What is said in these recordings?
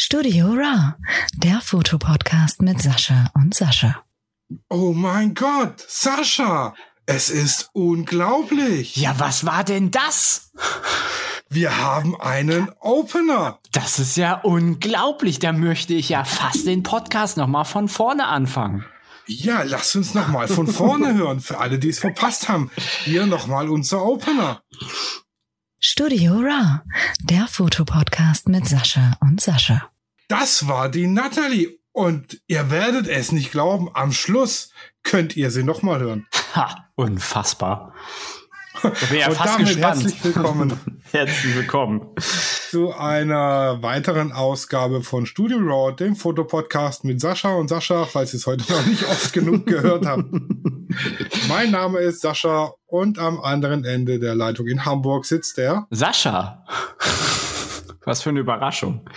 Studio Raw, der Fotopodcast mit Sascha und Sascha. Oh mein Gott, Sascha, es ist unglaublich. Ja, was war denn das? Wir haben einen Opener. Das ist ja unglaublich. Da möchte ich ja fast den Podcast nochmal von vorne anfangen. Ja, lasst uns nochmal von vorne hören. Für alle, die es verpasst haben. Hier nochmal unser Opener. Studio Raw, der Fotopodcast mit Sascha und Sascha. Das war die Natalie. Und ihr werdet es nicht glauben, am Schluss könnt ihr sie nochmal hören. Ha, unfassbar. Bin ja und fast damit gespannt. herzlich willkommen. herzlich willkommen. Zu einer weiteren Ausgabe von Studio Raw, dem Fotopodcast mit Sascha und Sascha, falls ihr es heute noch nicht oft genug gehört habt. mein Name ist Sascha und am anderen Ende der Leitung in Hamburg sitzt der Sascha. Was für eine Überraschung.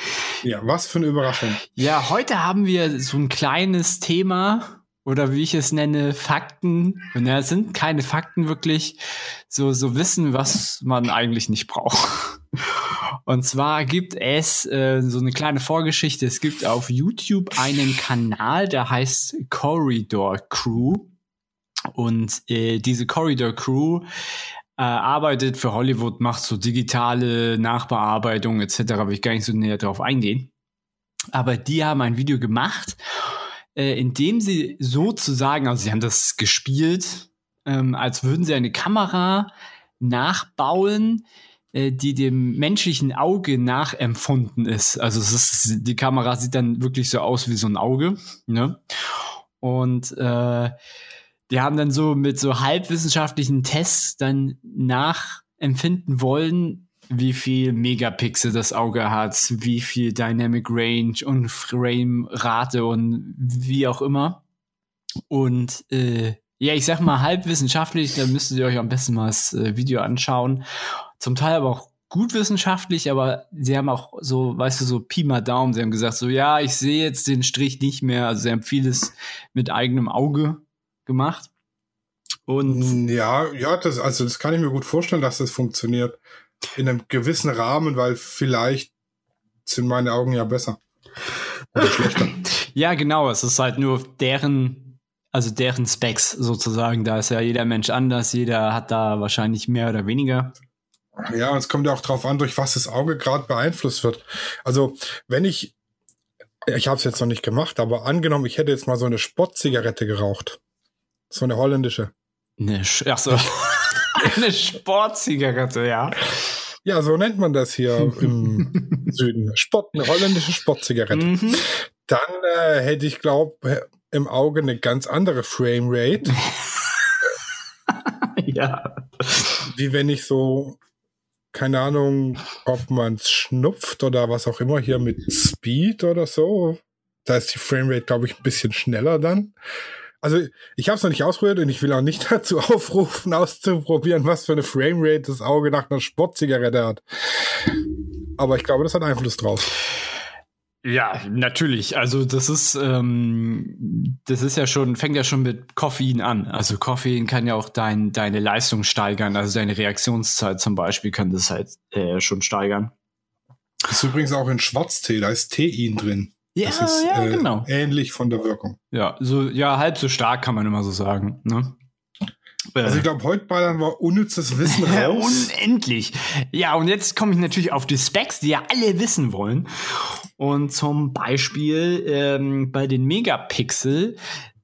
Ja, was für eine Überraschung. Ja, heute haben wir so ein kleines Thema, oder wie ich es nenne, Fakten. Und ja, es sind keine Fakten wirklich, so, so Wissen, was man eigentlich nicht braucht. Und zwar gibt es äh, so eine kleine Vorgeschichte. Es gibt auf YouTube einen Kanal, der heißt Corridor Crew. Und äh, diese Corridor Crew äh, arbeitet für Hollywood, macht so digitale Nachbearbeitung etc. Will ich gar nicht so näher drauf eingehen. Aber die haben ein Video gemacht äh, indem sie sozusagen, also sie haben das gespielt, ähm, als würden sie eine Kamera nachbauen, äh, die dem menschlichen Auge nachempfunden ist. Also ist, die Kamera sieht dann wirklich so aus wie so ein Auge. Ne? Und äh, die haben dann so mit so halbwissenschaftlichen Tests dann nachempfinden wollen, wie viel Megapixel das Auge hat, wie viel Dynamic Range und Frame-Rate und wie auch immer. Und äh, ja, ich sag mal halbwissenschaftlich, da müsstet ihr euch am besten mal das äh, Video anschauen. Zum Teil aber auch gut wissenschaftlich, aber sie haben auch so, weißt du, so Pi mal Daumen. Sie haben gesagt, so ja, ich sehe jetzt den Strich nicht mehr. Also sie haben vieles mit eigenem Auge gemacht. Und ja, ja, das, also das kann ich mir gut vorstellen, dass das funktioniert in einem gewissen Rahmen, weil vielleicht sind meine Augen ja besser. Oder schlechter. ja, genau. Es ist halt nur deren, also deren Specs sozusagen. Da ist ja jeder Mensch anders. Jeder hat da wahrscheinlich mehr oder weniger. Ja, und es kommt ja auch drauf an, durch was das Auge gerade beeinflusst wird. Also, wenn ich, ich habe es jetzt noch nicht gemacht, aber angenommen, ich hätte jetzt mal so eine Sportzigarette geraucht. So eine holländische. Ne, ach so. eine Sportzigarette, ja. Ja, so nennt man das hier im Süden. Sport, eine holländische Sportzigarette. Mhm. Dann äh, hätte ich, glaube im Auge eine ganz andere Framerate. ja. Wie wenn ich so, keine Ahnung, ob man es schnupft oder was auch immer hier mit Speed oder so. Da ist die Framerate, glaube ich, ein bisschen schneller dann. Also ich habe es noch nicht ausprobiert und ich will auch nicht dazu aufrufen, auszuprobieren, was für eine Framerate das Auge nach einer Sportzigarette hat. Aber ich glaube, das hat Einfluss drauf. Ja, natürlich. Also das ist, ähm, das ist ja schon, fängt ja schon mit Koffein an. Also Koffein kann ja auch dein, deine Leistung steigern, also deine Reaktionszeit zum Beispiel kann das halt äh, schon steigern. Das ist übrigens auch in Schwarztee, da ist Tein drin. Ja, das ist ja, äh, genau. ähnlich von der Wirkung. Ja, so, ja, halb so stark kann man immer so sagen. Ne? Also ich glaube, heute ballern wir unnützes Wissen raus. Unendlich. Ja, und jetzt komme ich natürlich auf die Specs, die ja alle wissen wollen. Und zum Beispiel ähm, bei den Megapixel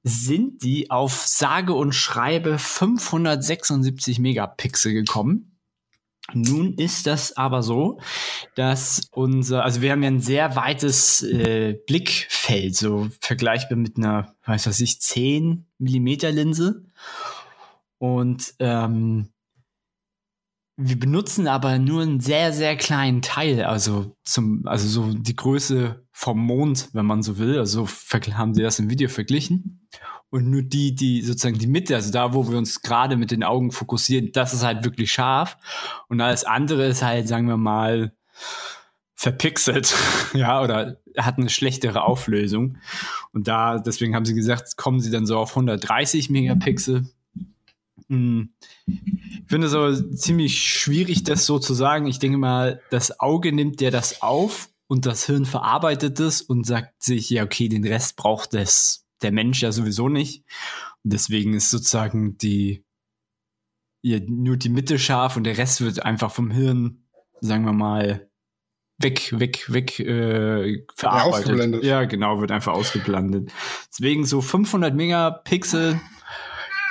sind die auf sage und schreibe 576 Megapixel gekommen. Nun ist das aber so, dass unser, also wir haben ja ein sehr weites äh, Blickfeld, so vergleichbar mit einer, weiß was ich, 10 Millimeter Linse. Und ähm, wir benutzen aber nur einen sehr, sehr kleinen Teil, also zum, also so die Größe vom Mond, wenn man so will. Also haben sie das im Video verglichen und nur die, die sozusagen die Mitte, also da, wo wir uns gerade mit den Augen fokussieren, das ist halt wirklich scharf und alles andere ist halt, sagen wir mal, verpixelt, ja, oder hat eine schlechtere Auflösung. Und da, deswegen haben sie gesagt, kommen sie dann so auf 130 Megapixel. Hm. Ich finde es aber ziemlich schwierig, das so zu sagen. Ich denke mal, das Auge nimmt ja das auf und das Hirn verarbeitet es und sagt sich, ja, okay, den Rest braucht das, der Mensch ja sowieso nicht. Und deswegen ist sozusagen die, ja, nur die Mitte scharf und der Rest wird einfach vom Hirn, sagen wir mal, weg, weg, weg äh, verarbeitet. Ja, genau, wird einfach ausgeblendet. Deswegen so 500 Megapixel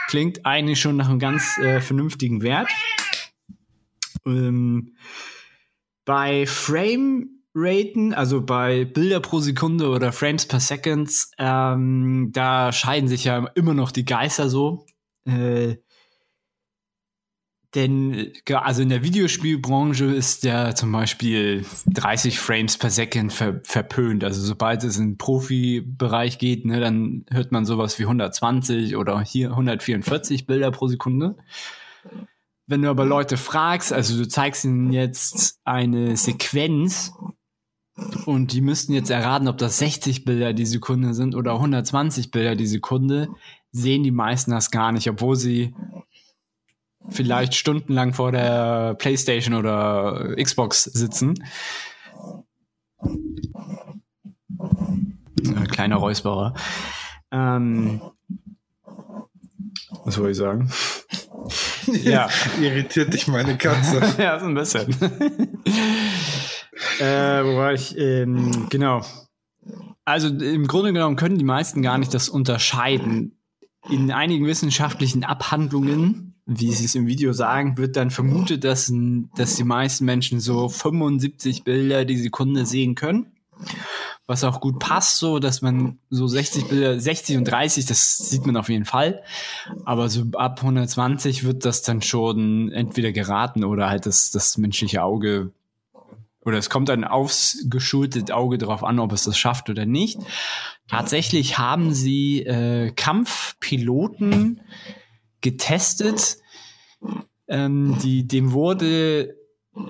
klingt eigentlich schon nach einem ganz äh, vernünftigen Wert. Ähm, bei Frame Raten, also bei Bilder pro Sekunde oder Frames per Second, ähm, da scheiden sich ja immer noch die Geister so. Äh, denn also in der Videospielbranche ist ja zum Beispiel 30 Frames per Second ver verpönt. Also sobald es in den Profibereich geht, ne, dann hört man sowas wie 120 oder hier 144 Bilder pro Sekunde. Wenn du aber Leute fragst, also du zeigst ihnen jetzt eine Sequenz und die müssten jetzt erraten, ob das 60 Bilder die Sekunde sind oder 120 Bilder die Sekunde, sehen die meisten das gar nicht, obwohl sie vielleicht stundenlang vor der PlayStation oder Xbox sitzen. Ein kleiner Räusperer. Ähm, was soll ich sagen? Ja. Irritiert dich meine Katze. ja, so ein bisschen. äh, wo war ich? Ähm, genau. Also im Grunde genommen können die meisten gar nicht das unterscheiden. In einigen wissenschaftlichen Abhandlungen wie sie es im Video sagen, wird dann vermutet, dass, dass die meisten Menschen so 75 Bilder die Sekunde sehen können. Was auch gut passt, so dass man so 60 Bilder, 60 und 30, das sieht man auf jeden Fall. Aber so ab 120 wird das dann schon entweder geraten oder halt das, das menschliche Auge oder es kommt dann aufs geschultete Auge darauf an, ob es das schafft oder nicht. Tatsächlich haben sie äh, Kampfpiloten getestet. Ähm, die, dem wurde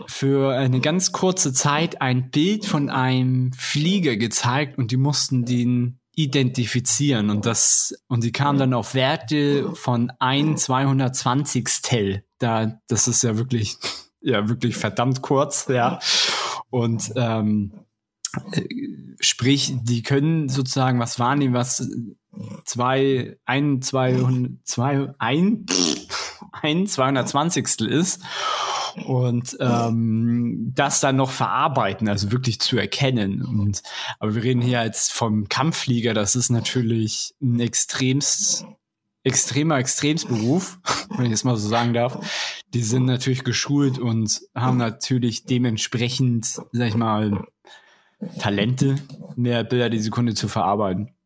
für eine ganz kurze Zeit ein Bild von einem Flieger gezeigt und die mussten den identifizieren und das und die kamen dann auf Werte von ein 220 Da das ist ja wirklich ja wirklich verdammt kurz ja. Und ähm, äh, sprich die können sozusagen was wahrnehmen was zwei, ein, zwei, zwei, ein, ein 220. ist und ähm, das dann noch verarbeiten, also wirklich zu erkennen. Und aber wir reden hier jetzt vom Kampfflieger, das ist natürlich ein extremst extremer Extremsberuf, wenn ich das mal so sagen darf. Die sind natürlich geschult und haben natürlich dementsprechend, sag ich mal, Talente, mehr Bilder die Sekunde zu verarbeiten.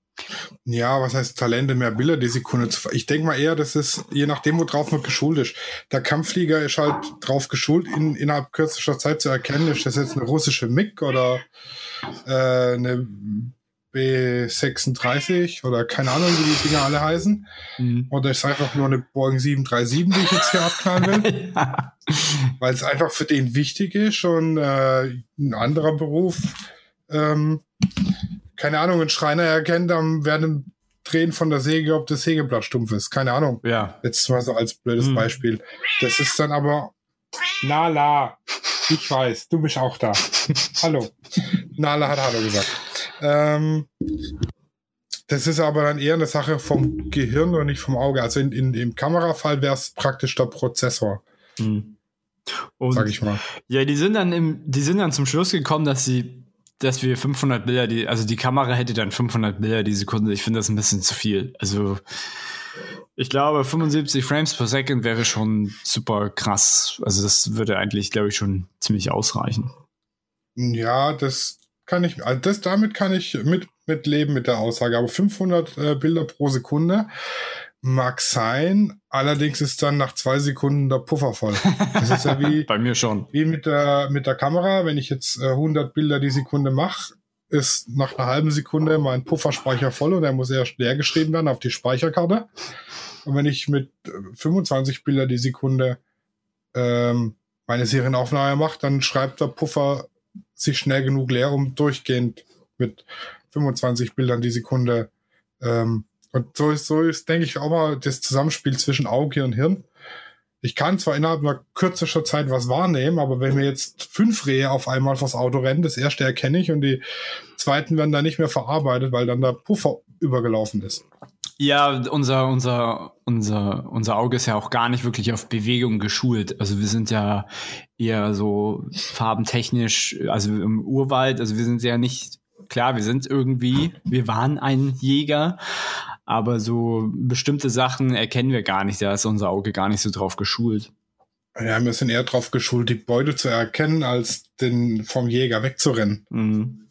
Ja, was heißt Talente, mehr Bilder die Sekunde zu Ich denke mal eher, das ist, je nachdem, worauf man geschult ist. Der Kampfflieger ist halt drauf geschult, in, innerhalb kürzester Zeit zu erkennen, ist das jetzt eine russische MiG oder äh, eine B36 oder keine Ahnung, wie die Dinger alle heißen. Mhm. Oder ist einfach nur eine Boeing 737, die ich jetzt hier abknallen will. ja. Weil es einfach für den wichtig ist und äh, ein anderer Beruf ähm, keine Ahnung, ein Schreiner erkennt am während Drehen von der Säge, ob das Sägeblatt stumpf ist. Keine Ahnung. Ja. Jetzt mal so als blödes hm. Beispiel. Das ist dann aber Nala. Ich weiß, du bist auch da. Hallo. Nala hat Hallo gesagt. Ähm, das ist aber dann eher eine Sache vom Gehirn und nicht vom Auge. Also in, in, im Kamerafall wäre es praktisch der Prozessor. Hm. Und, sag ich mal. Ja, die sind dann im, die sind dann zum Schluss gekommen, dass sie dass wir 500 Bilder, die, also die Kamera hätte dann 500 Bilder die Sekunde. Ich finde das ein bisschen zu viel. Also ich glaube, 75 Frames per Second wäre schon super krass. Also das würde eigentlich, glaube ich, schon ziemlich ausreichen. Ja, das kann ich, also das damit kann ich mit, mit leben mit der Aussage. Aber 500 äh, Bilder pro Sekunde Mag sein, allerdings ist dann nach zwei Sekunden der Puffer voll. Das ist ja wie bei mir schon. Wie mit der mit der Kamera, wenn ich jetzt äh, 100 Bilder die Sekunde mache, ist nach einer halben Sekunde mein Pufferspeicher voll und der muss erst leer geschrieben werden auf die Speicherkarte. Und wenn ich mit 25 äh, Bilder die Sekunde ähm, meine Serienaufnahme mache, dann schreibt der Puffer sich schnell genug leer, um durchgehend mit 25 Bildern die Sekunde ähm, und so ist, so ist, denke ich, auch mal das Zusammenspiel zwischen Auge und Hirn. ich kann zwar innerhalb einer kürzester Zeit was wahrnehmen, aber wenn mir jetzt fünf Rehe auf einmal vors Auto rennen, das erste erkenne ich und die zweiten werden dann nicht mehr verarbeitet, weil dann der Puffer übergelaufen ist. Ja, unser, unser, unser, unser Auge ist ja auch gar nicht wirklich auf Bewegung geschult. Also wir sind ja eher so farbentechnisch, also im Urwald, also wir sind ja nicht, klar, wir sind irgendwie, wir waren ein Jäger, aber so bestimmte Sachen erkennen wir gar nicht. Da ist unser Auge gar nicht so drauf geschult. Ja, wir sind eher drauf geschult, die Beute zu erkennen, als den vom Jäger wegzurennen. Mhm.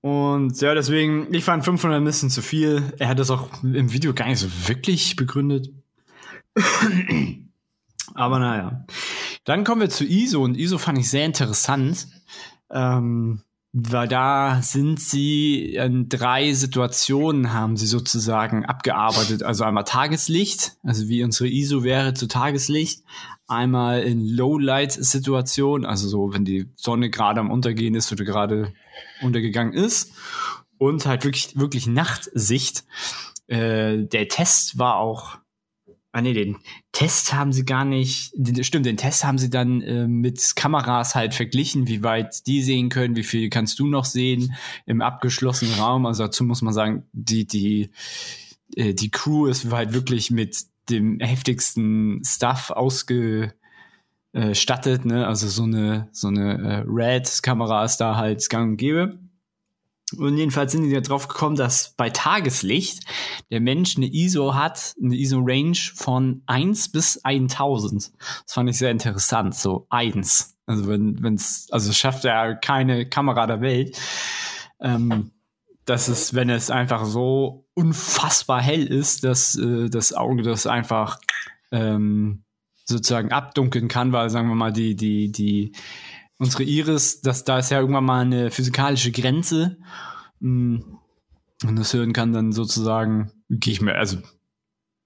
Und ja, deswegen, ich fand 500 ein bisschen zu viel. Er hat das auch im Video gar nicht so wirklich begründet. Aber naja. Dann kommen wir zu ISO und ISO fand ich sehr interessant. Ähm, weil da sind sie in drei Situationen haben sie sozusagen abgearbeitet. Also einmal Tageslicht, also wie unsere ISO wäre zu Tageslicht. Einmal in Lowlight-Situation, also so, wenn die Sonne gerade am Untergehen ist oder gerade untergegangen ist. Und halt wirklich, wirklich Nachtsicht. Äh, der Test war auch Ah nee, den Test haben sie gar nicht, stimmt, den Test haben sie dann äh, mit Kameras halt verglichen, wie weit die sehen können, wie viel kannst du noch sehen im abgeschlossenen Raum. Also dazu muss man sagen, die, die, äh, die Crew ist halt wirklich mit dem heftigsten Stuff ausgestattet, ne? Also so eine, so eine äh, Red-Kamera ist da halt gang und gäbe. Und jedenfalls sind die da drauf gekommen, dass bei Tageslicht der Mensch eine ISO hat, eine ISO-Range von 1 bis 1000. Das fand ich sehr interessant, so 1. Also wenn wenn's, also schafft ja keine Kamera der Welt. Ähm, dass es, wenn es einfach so unfassbar hell ist, dass äh, das Auge das einfach ähm, sozusagen abdunkeln kann, weil sagen wir mal die die die unsere Iris, das, da ist ja irgendwann mal eine physikalische Grenze. Mm. Und das Hirn kann dann sozusagen, gehe ich mir, also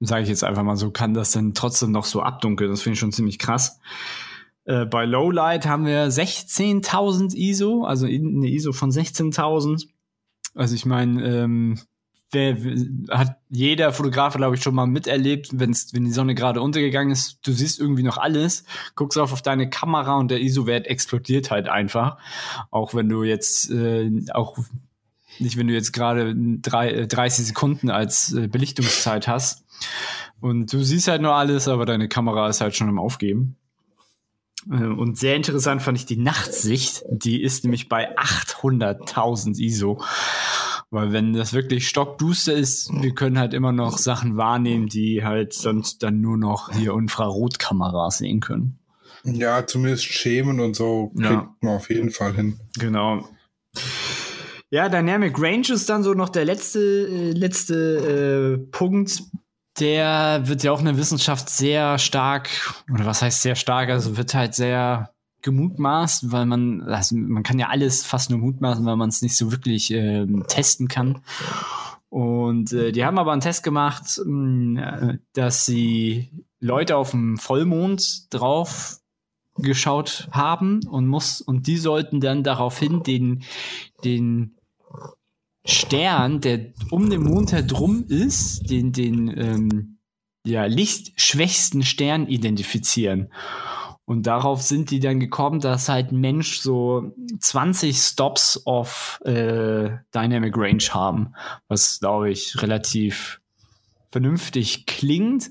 sage ich jetzt einfach mal so, kann das dann trotzdem noch so abdunkeln. Das finde ich schon ziemlich krass. Äh, bei Lowlight haben wir 16.000 ISO, also eine ISO von 16.000. Also ich meine, ähm, wer, hat jeder Fotograf, glaube ich, schon mal miterlebt, wenn's, wenn die Sonne gerade untergegangen ist, du siehst irgendwie noch alles, guckst auf, auf deine Kamera und der ISO-Wert explodiert halt einfach. Auch wenn du jetzt, äh, auch nicht, wenn du jetzt gerade 30 äh, Sekunden als äh, Belichtungszeit hast. Und du siehst halt nur alles, aber deine Kamera ist halt schon im Aufgeben. Äh, und sehr interessant fand ich die Nachtsicht. Die ist nämlich bei 800.000 ISO. Weil wenn das wirklich stockduster ist, wir können halt immer noch Sachen wahrnehmen, die halt sonst dann nur noch hier Infrarotkameras sehen können. Ja, zumindest Schemen und so kriegt ja. man auf jeden Fall hin. Genau. Ja, Dynamic Range ist dann so noch der letzte, äh, letzte äh, Punkt. Der wird ja auch in der Wissenschaft sehr stark, oder was heißt sehr stark, also wird halt sehr gemutmaßt, weil man, also man kann ja alles fast nur mutmaßen, weil man es nicht so wirklich äh, testen kann. Und äh, die haben aber einen Test gemacht, mh, äh, dass sie Leute auf dem Vollmond drauf geschaut haben und muss und die sollten dann daraufhin den den Stern, der um den Mond herum ist, den den ähm, ja lichtschwächsten Stern identifizieren. Und darauf sind die dann gekommen, dass halt ein Mensch so 20 Stops of äh, Dynamic Range haben, was glaube ich relativ vernünftig klingt.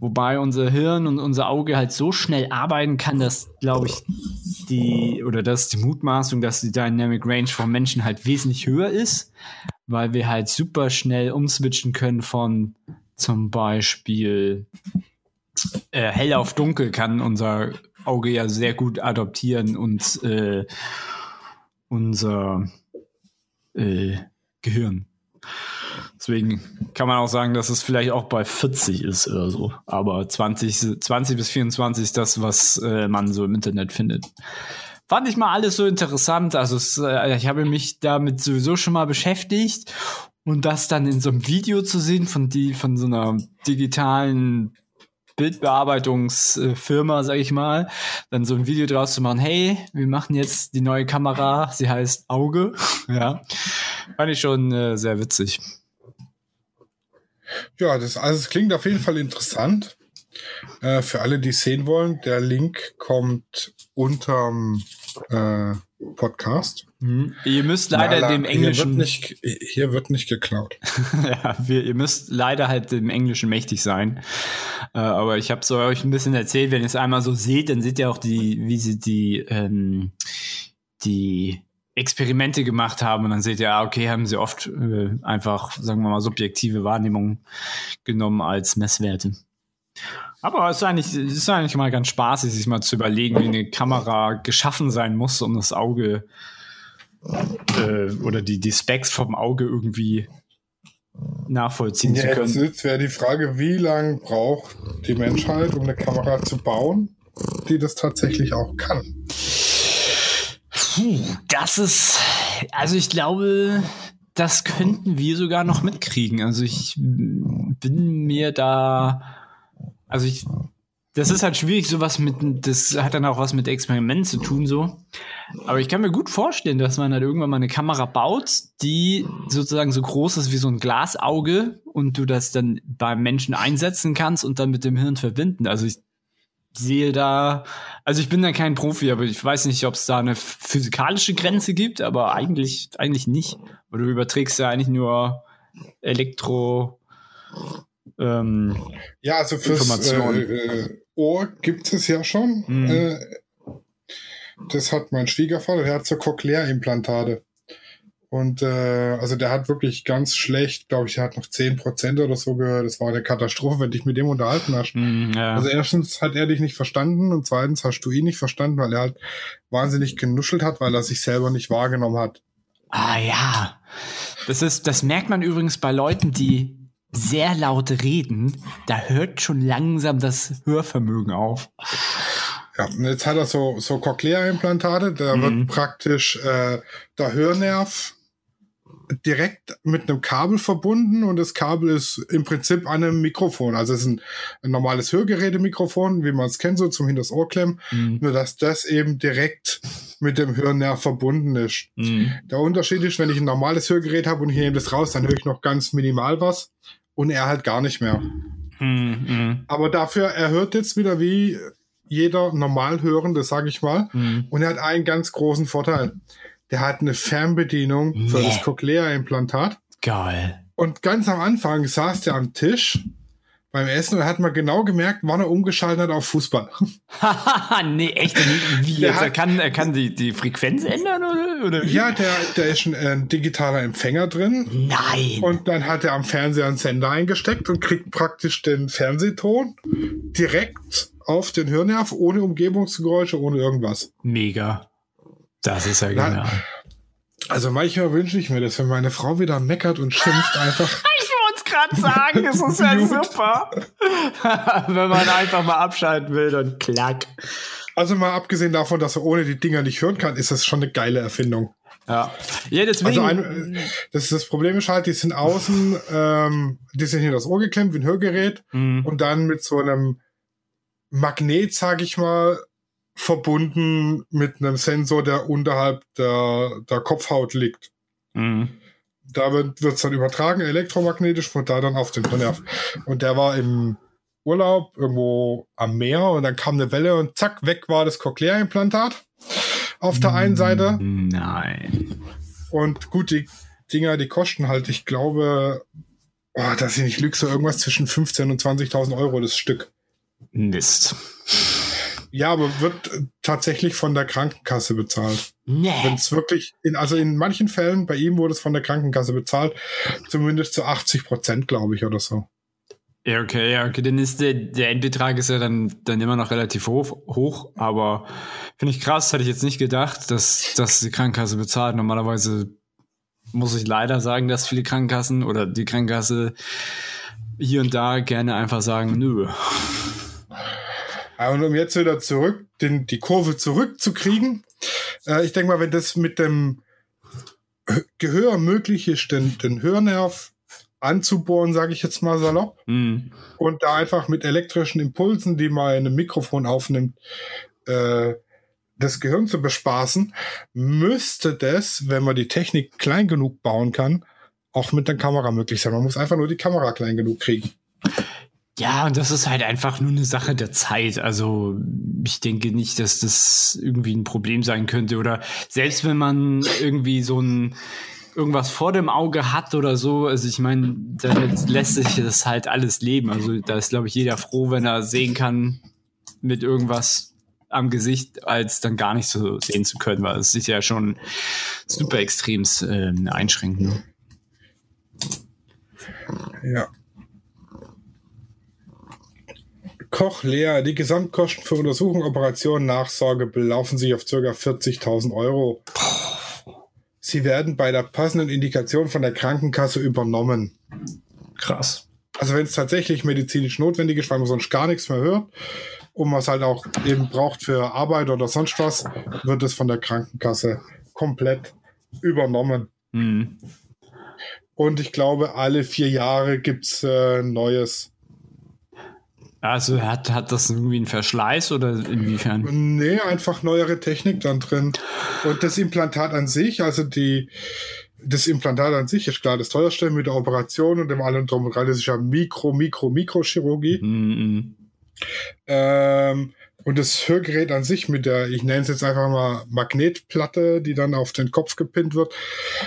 Wobei unser Hirn und unser Auge halt so schnell arbeiten kann, dass, glaube ich, die, oder dass die Mutmaßung, dass die Dynamic Range vom Menschen halt wesentlich höher ist, weil wir halt super schnell umswitchen können von zum Beispiel äh, hell auf dunkel kann unser Auge ja sehr gut adoptieren und äh, unser äh, Gehirn. Deswegen kann man auch sagen, dass es vielleicht auch bei 40 ist oder so. Aber 20, 20 bis 24 ist das, was äh, man so im Internet findet. Fand ich mal alles so interessant. Also es, äh, ich habe mich damit sowieso schon mal beschäftigt. Und das dann in so einem Video zu sehen von die, von so einer digitalen Bildbearbeitungsfirma, sag ich mal, dann so ein Video draus zu machen, hey, wir machen jetzt die neue Kamera, sie heißt Auge. ja. Fand ich schon äh, sehr witzig. Ja, das, also es klingt auf jeden Fall interessant. Äh, für alle, die es sehen wollen, der Link kommt unterm äh, Podcast. Mhm. Ihr müsst leider Na, dem Englischen. Hier wird nicht, hier wird nicht geklaut. ja, wir, ihr müsst leider halt dem Englischen mächtig sein. Äh, aber ich habe es euch ein bisschen erzählt, wenn ihr es einmal so seht, dann seht ihr auch die, wie sie die, ähm, die Experimente gemacht haben und dann seht ihr, ah, okay, haben sie oft äh, einfach, sagen wir mal, subjektive Wahrnehmungen genommen als Messwerte. Aber es ist eigentlich, es ist eigentlich mal ganz spaßig, sich mal zu überlegen, wie eine Kamera geschaffen sein muss, um das Auge äh, oder die, die Specs vom Auge irgendwie nachvollziehen Ja, zu jetzt können. jetzt wäre die Frage, wie lange braucht die Menschheit, um eine Kamera zu bauen, die das tatsächlich auch kann? Puh, das ist, also ich glaube, das könnten wir sogar noch mitkriegen. Also ich bin mir da, also ich, das ist halt schwierig, sowas mit, das hat dann auch was mit Experimenten zu tun, so. Aber ich kann mir gut vorstellen, dass man halt irgendwann mal eine Kamera baut, die sozusagen so groß ist wie so ein Glasauge und du das dann beim Menschen einsetzen kannst und dann mit dem Hirn verbinden. Also ich sehe da, also ich bin da kein Profi, aber ich weiß nicht, ob es da eine physikalische Grenze gibt, aber eigentlich, eigentlich nicht. Weil du überträgst ja eigentlich nur Elektro, ähm, Ja, also fürs äh, äh, Ohr gibt es ja schon. Mhm. Äh, das hat mein Schwiegervater, der hat so Cochlea-Implantate. Und äh, also der hat wirklich ganz schlecht, glaube ich, der hat noch 10% oder so gehört. Das war eine Katastrophe, wenn dich mit dem unterhalten hast. mh, ja. Also erstens hat er dich nicht verstanden und zweitens hast du ihn nicht verstanden, weil er halt wahnsinnig genuschelt hat, weil er sich selber nicht wahrgenommen hat. Ah ja. Das ist, das merkt man übrigens bei Leuten, die sehr laut reden. Da hört schon langsam das Hörvermögen auf. Ja, und jetzt hat er so, so Cochlea-Implantate, da Mhm. wird praktisch äh, der Hörnerv direkt mit einem Kabel verbunden und das Kabel ist im Prinzip an einem Mikrofon. Also es ist ein, ein normales Hörgerätemikrofon, wie man es kennt, so zum hinters Ohr klemmen, Mhm. nur dass das eben direkt mit dem Hörnerv verbunden ist. Mhm. Der Unterschied ist, wenn ich ein normales Hörgerät habe und ich nehme das raus, dann höre ich noch ganz minimal was und er halt gar nicht mehr. Mhm. Aber dafür, er hört jetzt wieder wie jeder normal Hörende, sage ich mal. Mhm. Und er hat einen ganz großen Vorteil. Der hat eine Fernbedienung für Nee. das Cochlea-Implantat. Geil. Und ganz am Anfang saß der am Tisch beim Essen hat mal genau gemerkt, wann er umgeschaltet hat auf Fußball. Haha, nee, echt? Wie jetzt? Er kann, er kann die, die Frequenz ändern, oder? oder ja, der, der ist ein äh, digitaler Empfänger drin. Nein. Und dann hat er am Fernseher einen Sender eingesteckt und kriegt praktisch den Fernsehton direkt auf den Hörnerv, ohne Umgebungsgeräusche, ohne irgendwas. Mega. Das ist ja genial. Also manchmal wünsche ich mir das, wenn meine Frau wieder meckert und schimpft einfach. Es gerade sagen, das ist ja super. Wenn man einfach mal abschalten will, dann klack. Also mal abgesehen davon, dass er ohne die Dinger nicht hören kann, ist das schon eine geile Erfindung. Ja. Ja, deswegen. Also ein, das, das Problem ist halt, die sind außen, ähm, die sind hier das Ohr geklemmt wie ein Hörgerät Mhm. und dann mit so einem Magnet, sag ich mal, verbunden mit einem Sensor, der unterhalb der, der Kopfhaut liegt. Mhm. Da wird es dann übertragen, elektromagnetisch, von da dann auf den Nerv. Und der war im Urlaub irgendwo am Meer und dann kam eine Welle und zack, weg war das Cochlea-Implantat auf der einen Seite. Nein. Und gut, die Dinger, die kosten halt, ich glaube, oh, dass ich nicht lüge, so irgendwas zwischen 15.000 und 20.000 Euro das Stück. Mist. Ja, aber wird äh, tatsächlich von der Krankenkasse bezahlt. Wenn Nee. es wirklich, in, also in manchen Fällen, bei ihm wurde es von der Krankenkasse bezahlt, zumindest zu 80 Prozent, glaube ich, oder so. Ja, okay, ja, okay. Dann ist der, der Endbetrag ist ja dann, dann immer noch relativ hoch, hoch aber finde ich krass, hätte ich jetzt nicht gedacht, dass, dass die Krankenkasse bezahlt. Normalerweise muss ich leider sagen, dass viele Krankenkassen oder die Krankenkasse hier und da gerne einfach sagen, nö. Und um jetzt wieder zurück, den, die Kurve zurückzukriegen, äh, ich denke mal, wenn das mit dem Gehör möglich ist, den, den Hörnerv anzubohren, sage ich jetzt mal salopp, Hm. und da einfach mit elektrischen Impulsen, die man in einem Mikrofon aufnimmt, äh, das Gehirn zu bespaßen, müsste das, wenn man die Technik klein genug bauen kann, auch mit der Kamera möglich sein. Man muss einfach nur die Kamera klein genug kriegen. Ja, und das ist halt einfach nur eine Sache der Zeit. Also ich denke nicht, dass das irgendwie ein Problem sein könnte. Oder selbst wenn man irgendwie so ein irgendwas vor dem Auge hat oder so, also ich meine, da lässt sich das halt alles leben. Also da ist, glaube ich, jeder froh, wenn er sehen kann mit irgendwas am Gesicht, als dann gar nicht so sehen zu können, weil es ist ja schon super extrem äh, einschränkend. Ne? Ja. Koch Lea, die Gesamtkosten für Untersuchung, Operation, Nachsorge belaufen sich auf ca. 40.000 Euro. Sie werden bei der passenden Indikation von der Krankenkasse übernommen. Krass. Also wenn es tatsächlich medizinisch notwendig ist, weil man sonst gar nichts mehr hört und man es halt auch eben braucht für Arbeit oder sonst was, wird es von der Krankenkasse komplett übernommen. Mhm. Und ich glaube, alle vier Jahre gibt es äh, Neues. Also hat, hat das irgendwie einen Verschleiß oder inwiefern? Nee, einfach neuere Technik dann drin. Und das Implantat an sich, also die, das Implantat an sich ist klar das teuerste mit der Operation und dem allem drum und dran. Das ist ja Mikro, Mikro, Mikrochirurgie. Mhm. Ähm, und das Hörgerät an sich mit der, ich nenne es jetzt einfach mal Magnetplatte, die dann auf den Kopf gepinnt wird,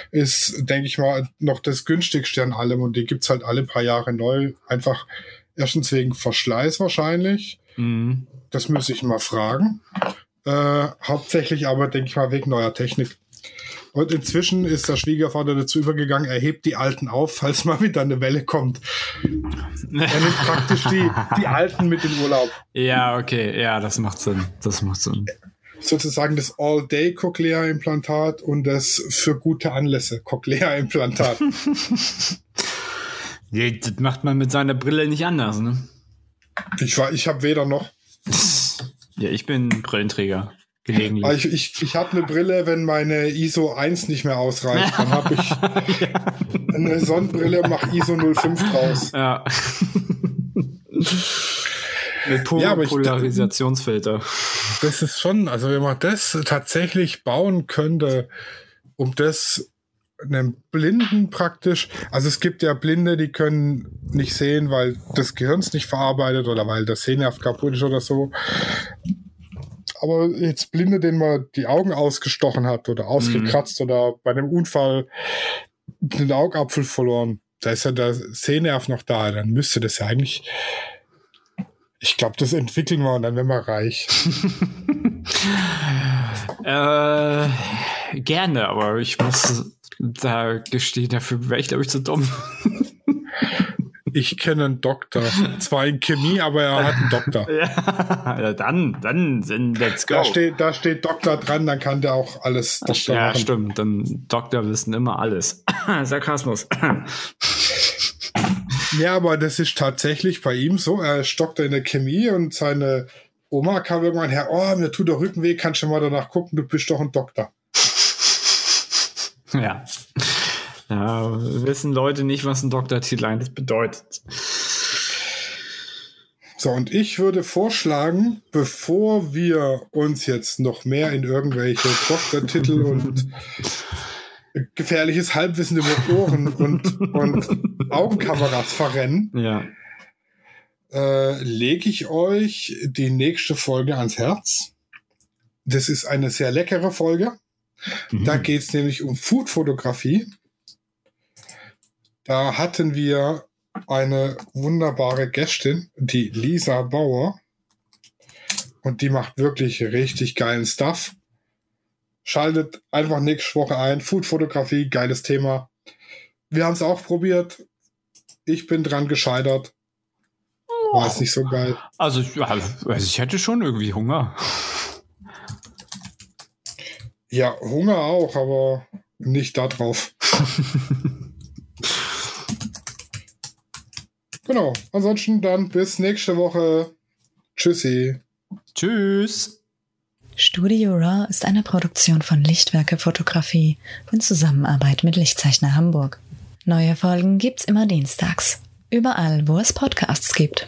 ist, denke ich mal, noch das günstigste an allem. Und die gibt's halt alle paar Jahre neu. Einfach Erstens wegen Verschleiß wahrscheinlich. Mhm. Das müsste ich mal fragen. Äh, hauptsächlich aber, denke ich mal, wegen neuer Technik. Und inzwischen ist der Schwiegervater dazu übergegangen, er hebt die Alten auf, falls mal wieder eine Welle kommt. er nimmt praktisch die, die Alten mit in Urlaub. Ja, okay, ja, das macht Sinn. Das macht Sinn. Sozusagen das All-Day-Cochlea-Implantat und das für gute Anlässe Cochlea-Implantat. Nee, das macht man mit seiner Brille nicht anders, ne? Ich war, ich habe weder noch. Ja, ich bin Brillenträger. Gelegentlich. Ich, ich, ich habe eine Brille, wenn meine ISO 1 nicht mehr ausreicht. Dann habe ich ja. eine Sonnenbrille und mache ISO 05 draus. Ja. Mit Pol ja, Polarisationsfilter. Das ist schon, also wenn man das tatsächlich bauen könnte, um das einem Blinden praktisch, also es gibt ja Blinde, die können nicht sehen, weil das Gehirn es nicht verarbeitet oder weil das Sehnerv kaputt ist oder so. Aber jetzt Blinde, denen man die Augen ausgestochen hat oder ausgekratzt mhm. oder bei einem Unfall den Augapfel verloren, da ist ja der Sehnerv noch da, dann müsste das ja eigentlich. Ich glaube, das entwickeln wir und dann werden wir reich. äh, gerne, aber ich muss da gestehe, dafür wäre ich, glaube ich, zu dumm. Ich kenne einen Doktor. Zwar in Chemie, aber er hat einen Doktor. ja, dann, dann, dann let's go. Da steht, da steht Doktor dran, dann kann der auch alles Doktor Ja, machen. stimmt. Dann Doktor wissen immer alles. Sarkasmus. ja, aber das ist tatsächlich bei ihm so. Er ist Doktor in der Chemie und seine Oma kam irgendwann her, oh, mir tut der Rücken weh, kannst du mal danach gucken, du bist doch ein Doktor. Ja. Ja, wissen Leute nicht, was ein Doktortitel eigentlich bedeutet. So, und ich würde vorschlagen, bevor wir uns jetzt noch mehr in irgendwelche Doktortitel und gefährliches Halbwissen über Ohren und, und Augenkameras verrennen, ja. äh, lege ich euch die nächste Folge ans Herz. Das ist eine sehr leckere Folge. Mhm. Da geht es nämlich um Foodfotografie. Da hatten wir eine wunderbare Gästin, die Lisa Bauer. Und die macht wirklich richtig geilen Stuff. Schaltet einfach nächste Woche ein. Foodfotografie, geiles Thema. Wir haben es auch probiert. Ich bin dran gescheitert. War es nicht so geil. Also, also ich hätte schon irgendwie Hunger. Ja, Hunger auch, aber nicht darauf. genau. Ansonsten dann bis nächste Woche. Tschüssi. Tschüss. Studio Raw ist eine Produktion von Lichtwerke Fotografie in Zusammenarbeit mit Lichtzeichner Hamburg. Neue Folgen gibt's immer dienstags. Überall, wo es Podcasts gibt.